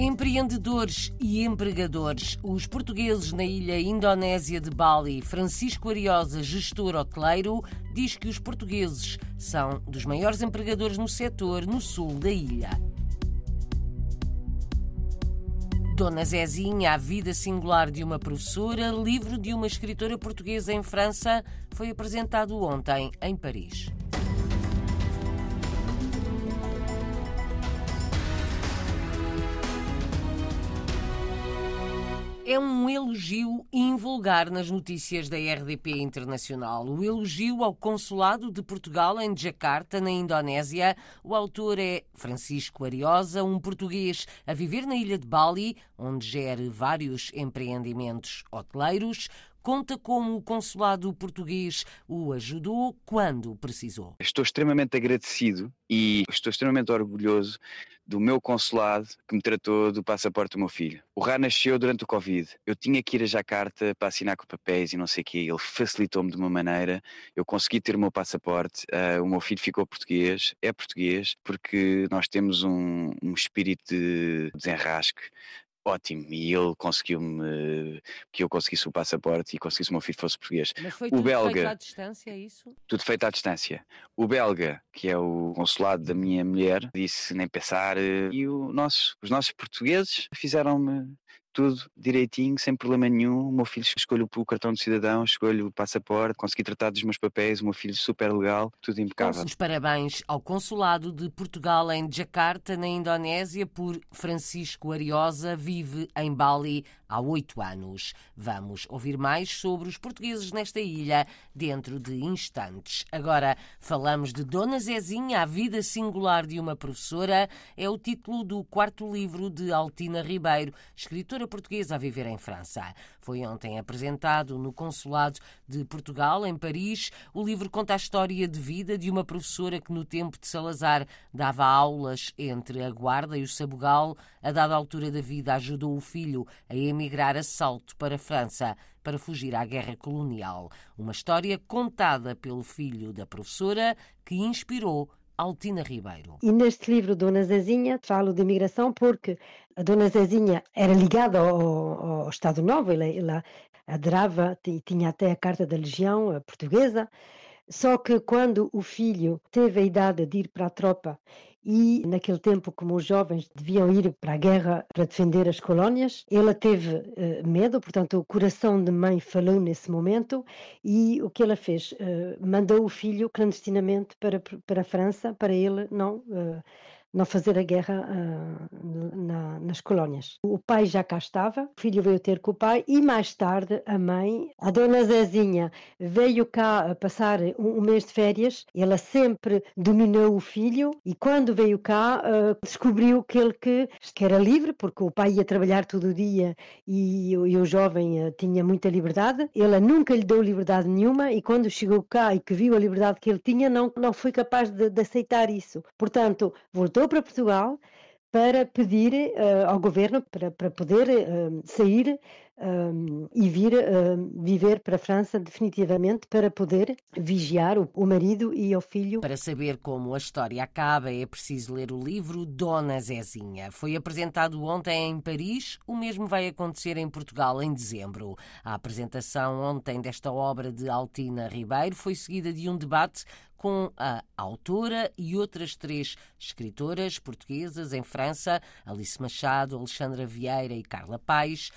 Empreendedores e empregadores. Os portugueses na ilha indonésia de Bali, Francisco Ariosa, gestor hoteleiro, diz que os portugueses são dos maiores empregadores no setor no sul da ilha. Dona Zezinha, a vida singular de uma professora, livro de uma escritora portuguesa em França, foi apresentado ontem em Paris. É um elogio invulgar nas notícias da RDP Internacional. O elogio ao Consulado de Portugal em Jakarta, na Indonésia. O autor é Francisco Ariosa, um português a viver na ilha de Bali, onde gere vários empreendimentos hoteleiros conta como o consulado português o ajudou quando precisou. Estou extremamente agradecido e estou extremamente orgulhoso do meu consulado que me tratou do passaporte do meu filho. O Rá nasceu durante o Covid. Eu tinha que ir a Jacarta para assinar com papéis e não sei o quê. Ele facilitou-me de uma maneira. Eu consegui ter o meu passaporte. Uh, o meu filho ficou português, é português, porque nós temos um, um espírito de desenrasque ótimo. E ele conseguiu-me que eu conseguisse o passaporte e conseguisse o meu filho fosse português. Mas foi o tudo belga, feito à distância, é isso? Tudo feito à distância. O belga, que é o consulado da minha mulher, disse nem pensar. Eh, e o nosso, os nossos portugueses fizeram-me tudo direitinho, sem problema nenhum. O meu filho escolhe o cartão de cidadão, escolhe o passaporte, consegui tratar dos meus papéis, o meu filho super legal, tudo impecável. Os parabéns ao Consulado de Portugal em Jakarta, na Indonésia, por Francisco Ariosa, vive em Bali há oito anos. Vamos ouvir mais sobre os portugueses nesta ilha dentro de instantes. Agora falamos de Dona Zezinha, a vida singular de uma professora, é o título do quarto livro de Altina Ribeiro, escritora portuguesa a viver em França. Foi ontem apresentado no Consulado de Portugal, em Paris. O livro conta a história de vida de uma professora que, no tempo de Salazar, dava aulas entre a Guarda e o Sabugal. A dada altura da vida, ajudou o filho a emigrar a salto para a França para fugir à guerra colonial. Uma história contada pelo filho da professora que inspirou Altina Ribeiro. E neste livro, Dona Zezinha, falo de imigração porque a Dona Zezinha era ligada ao, ao Estado Novo, ela, ela adorava e tinha até a Carta da Legião Portuguesa, só que quando o filho teve a idade de ir para a tropa e naquele tempo, como os jovens deviam ir para a guerra para defender as colónias, ela teve uh, medo, portanto, o coração de mãe falou nesse momento e o que ela fez? Uh, mandou o filho clandestinamente para, para a França, para ele não. Não fazer a guerra uh, na, nas colónias. O pai já cá estava, o filho veio ter com o pai e mais tarde a mãe, a dona Zezinha, veio cá passar um, um mês de férias. Ela sempre dominou o filho e quando veio cá uh, descobriu que ele que, que, era livre, porque o pai ia trabalhar todo o dia e, e o jovem uh, tinha muita liberdade. Ela nunca lhe deu liberdade nenhuma e quando chegou cá e que viu a liberdade que ele tinha, não, não foi capaz de, de aceitar isso. Portanto, voltou para Portugal para pedir uh, ao governo para, para poder uh, sair um, e vir um, viver para a França definitivamente para poder vigiar o, o, marido e o filho. Para saber como a história acaba, é preciso ler o livro Dona Zezinha. Foi apresentado ontem em Paris, o mesmo vai acontecer em Portugal em dezembro. A apresentação ontem desta obra de Altina Ribeiro foi seguida de um debate com a autora e outras três escritoras portuguesas em França, Alice Machado, Alexandra Vieira e Carla Paes,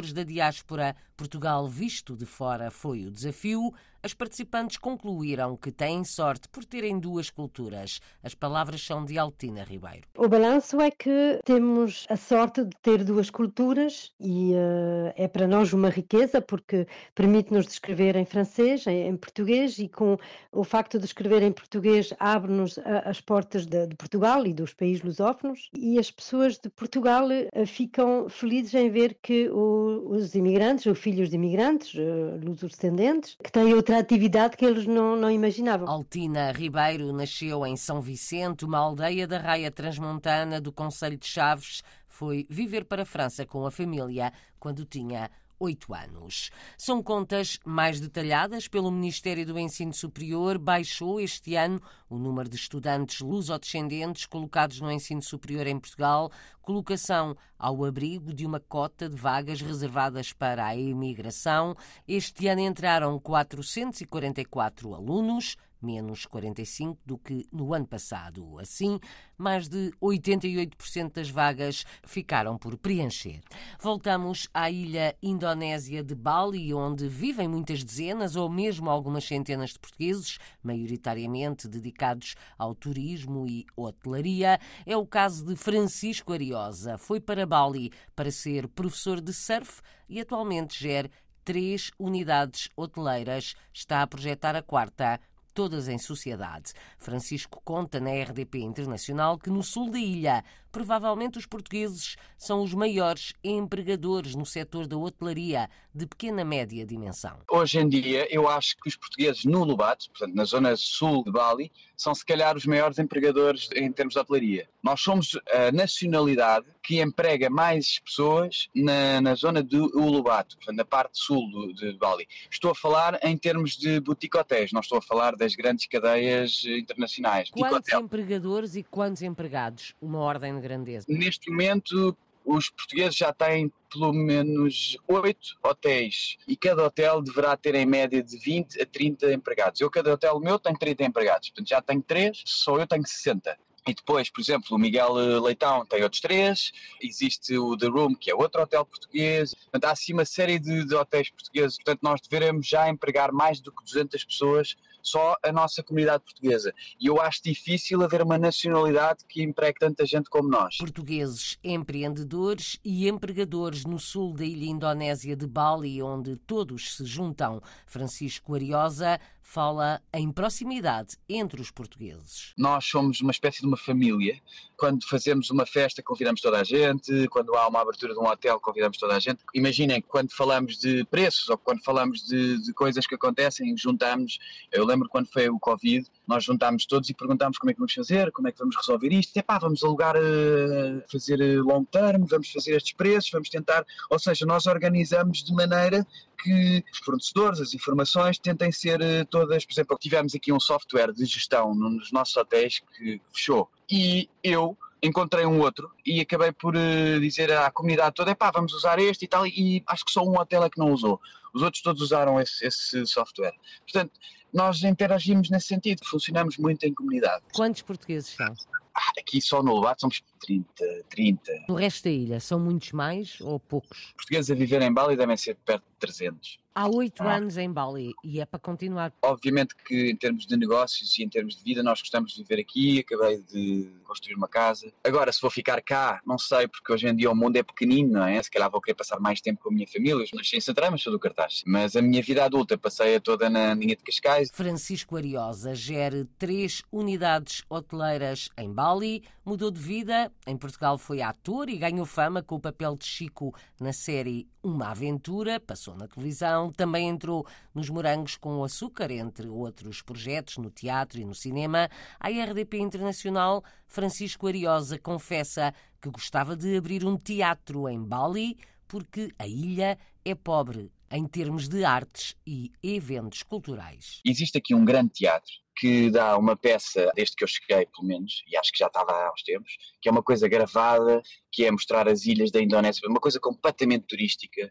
escritores da diáspora Portugal visto de fora foi o desafio, as participantes concluíram que têm sorte por terem duas culturas. As palavras são de Altina Ribeiro. O balanço é que temos a sorte de ter duas culturas e uh, é para nós uma riqueza porque permite-nos escrever em francês, em, em, português e com o facto de escrever em português abre-nos as portas de, de, Portugal e dos países lusófonos e as pessoas de Portugal uh, ficam felizes em ver que o, os imigrantes, o filhos de imigrantes, uh, descendentes que têm outra atividade que eles não, não imaginavam. Altina Ribeiro nasceu em São Vicente, uma aldeia da raia transmontana do Conselho de Chaves. Foi viver para a França com a família quando tinha oito anos. São contas mais detalhadas pelo Ministério do Ensino Superior. Baixou este ano o número de estudantes lusodescendentes colocados no ensino superior em Portugal, colocação ao abrigo de uma cota de vagas reservadas para a imigração. Este ano entraram 444 alunos, menos 45 do que no ano passado. Assim, mais de 88% das vagas ficaram por preencher. Voltamos à ilha indonésia de Bali, onde vivem muitas dezenas ou mesmo algumas centenas de portugueses, maioritariamente dedicados ao turismo e hotelaria. É o caso de Francisco Ariosa. Foi para Bali para ser professor de surf e atualmente gera três unidades hoteleiras. Está a projetar a quarta todas em sociedade. Francisco conta na RDP Internacional que no sul da ilha, provavelmente os portugueses são os maiores empregadores no setor da hotelaria de pequena média dimensão. Hoje em dia, eu acho que os portugueses no Lobato, portanto na zona sul de Bali, são se calhar os maiores empregadores em termos de hotelaria. Nós somos a nacionalidade que emprega mais pessoas na, na zona do portanto, na parte sul do, de Bali. Estou a falar em termos de boutique hotéis, não estou a falar das grandes cadeias internacionais. Quantos empregadores e quantos empregados? Uma ordem de grandeza. Neste momento, os portugueses já têm pelo menos oito hotéis e cada hotel deverá ter em média de 20 a 30 empregados. Eu, cada hotel meu, tem 30 empregados, portanto já tenho três, só eu tenho 60. E depois, por exemplo, o Miguel Leitão tem outros três, existe o The Room, que é outro hotel português. Portanto, há assim uma série de, de hotéis portugueses. Portanto, nós deveremos já empregar mais do que 200 pessoas só a nossa comunidade portuguesa. E eu acho difícil haver uma nacionalidade que empregue tanta gente como nós. Portugueses empreendedores e empregadores no sul da ilha indonésia de Bali, onde todos se juntam. Francisco Ariosa fala em proximidade entre os portugueses. Nós somos uma espécie de uma família. Quando fazemos uma festa, convidamos toda a gente. Quando há uma abertura de um hotel, convidamos toda a gente. Imaginem, quando falamos de preços ou quando falamos de, de coisas que acontecem, juntamos. Eu lembro quando foi o Covid, nós juntámos todos e perguntámos como é que vamos fazer, como é que vamos resolver isto. Epá, vamos alugar, uh, fazer eh, long term, vamos fazer estes preços, vamos tentar. Ou seja, nós organizamos de maneira que os fornecedores, as informações tentem ser uh, todas. Por exemplo, tivemos aqui um software de gestão nos nossos hotéis que fechou. E eu encontrei um outro e acabei por uh, dizer à comunidade toda, pá, vamos usar este e tal, e acho que só um hotel é que não usou. Os outros todos usaram esse, esse software. Portanto, nós interagimos nesse sentido, funcionamos muito em comunidade. Quantos portugueses são? Ah, aqui só no Lobato somos 30, 30. No resto da ilha, são muitos mais ou poucos? Portugueses a viver em Bali devem ser perto de 300. Há oito ah. anos em Bali e é para continuar. Obviamente que em termos de negócios e em termos de vida nós gostamos de viver aqui, acabei de construir uma casa. Agora, se vou ficar cá, não sei, porque hoje em dia o mundo é pequenino, não é? Se calhar vou querer passar mais tempo com a minha família. Eu nasci em Santarém, mas sou do Cartaz. Mas a minha vida adulta passei a toda na linha de Cascais. Francisco Ariosa gere três unidades hoteleiras em Bali, mudou de vida. Em Portugal foi ator e ganhou fama com o papel de Chico na série Uma Aventura, passou na televisão, também entrou nos Morangos com Açúcar, entre outros projetos no teatro e no cinema. A RDP Internacional, Francisco Ariosa confessa que gostava de abrir um teatro em Bali porque a ilha é pobre em termos de artes e eventos culturais. Existe aqui um grande teatro que dá uma peça, desde que eu cheguei, pelo menos, e acho que já estava há uns tempos, que é uma coisa gravada, que é mostrar as ilhas da Indonésia, uma coisa completamente turística,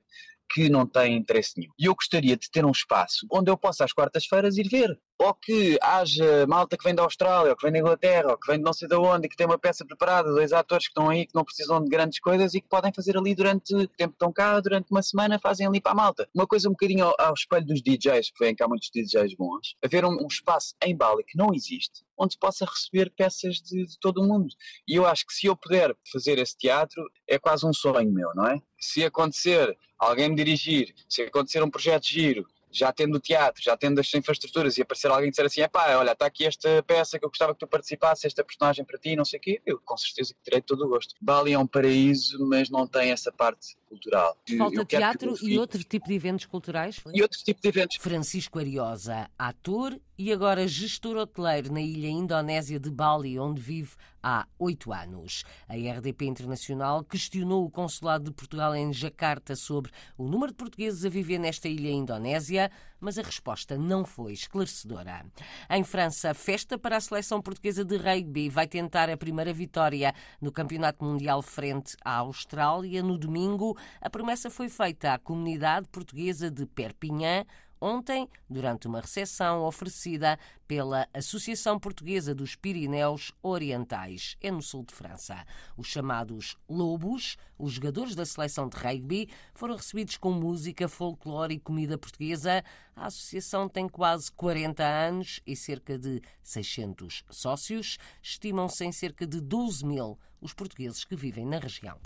que não tem interesse nenhum. E eu gostaria de ter um espaço onde eu possa às quartas-feiras ir ver. Ou que haja malta que vem da Austrália, ou que vem da Inglaterra, ou que vem de não sei de onde, e que tem uma peça preparada, dois atores que estão aí, que não precisam de grandes coisas e que podem fazer ali durante o tempo que estão cá, durante uma semana, fazem ali para a malta. Uma coisa um bocadinho ao, ao espelho dos DJs, que vêm cá muitos DJs bons, haver um, um espaço em Bali que não existe, onde se possa receber peças de, de, todo o mundo. E eu acho que se eu puder fazer esse teatro, é quase um sonho meu, não é? Se acontecer alguém me dirigir, se acontecer um projeto giro, já tendo o teatro, já tendo as infraestruturas e aparecer alguém e dizer assim, pá, olha, está aqui esta peça que eu gostava que tu participasse, esta personagem para ti, não sei o quê, eu com certeza que terei todo o gosto. Bali é um paraíso, mas não tem essa parte cultural. Falta teatro e outro tipo de eventos culturais? E outro tipo de eventos. Francisco Ariosa, ator e agora gestor hoteleiro na ilha indonésia de Bali, onde vive há oito anos. A RDP Internacional questionou o consulado de Portugal em Jacarta sobre o número de portugueses a viver nesta ilha indonésia, mas a resposta não foi esclarecedora. Em França, festa para a seleção portuguesa de rugby vai tentar a primeira vitória no Campeonato Mundial frente à Austrália no domingo. A promessa foi feita à comunidade portuguesa de Perpignan ontem, durante uma recepção oferecida pela Associação Portuguesa dos Pirineus Orientais, é no sul de França. Os chamados Lobos, os jogadores da seleção de rugby, foram recebidos com música, folclore e comida portuguesa. A associação tem quase 40 anos e cerca de 600 sócios. Estimam-se em cerca de 12 mil os portugueses que vivem na região.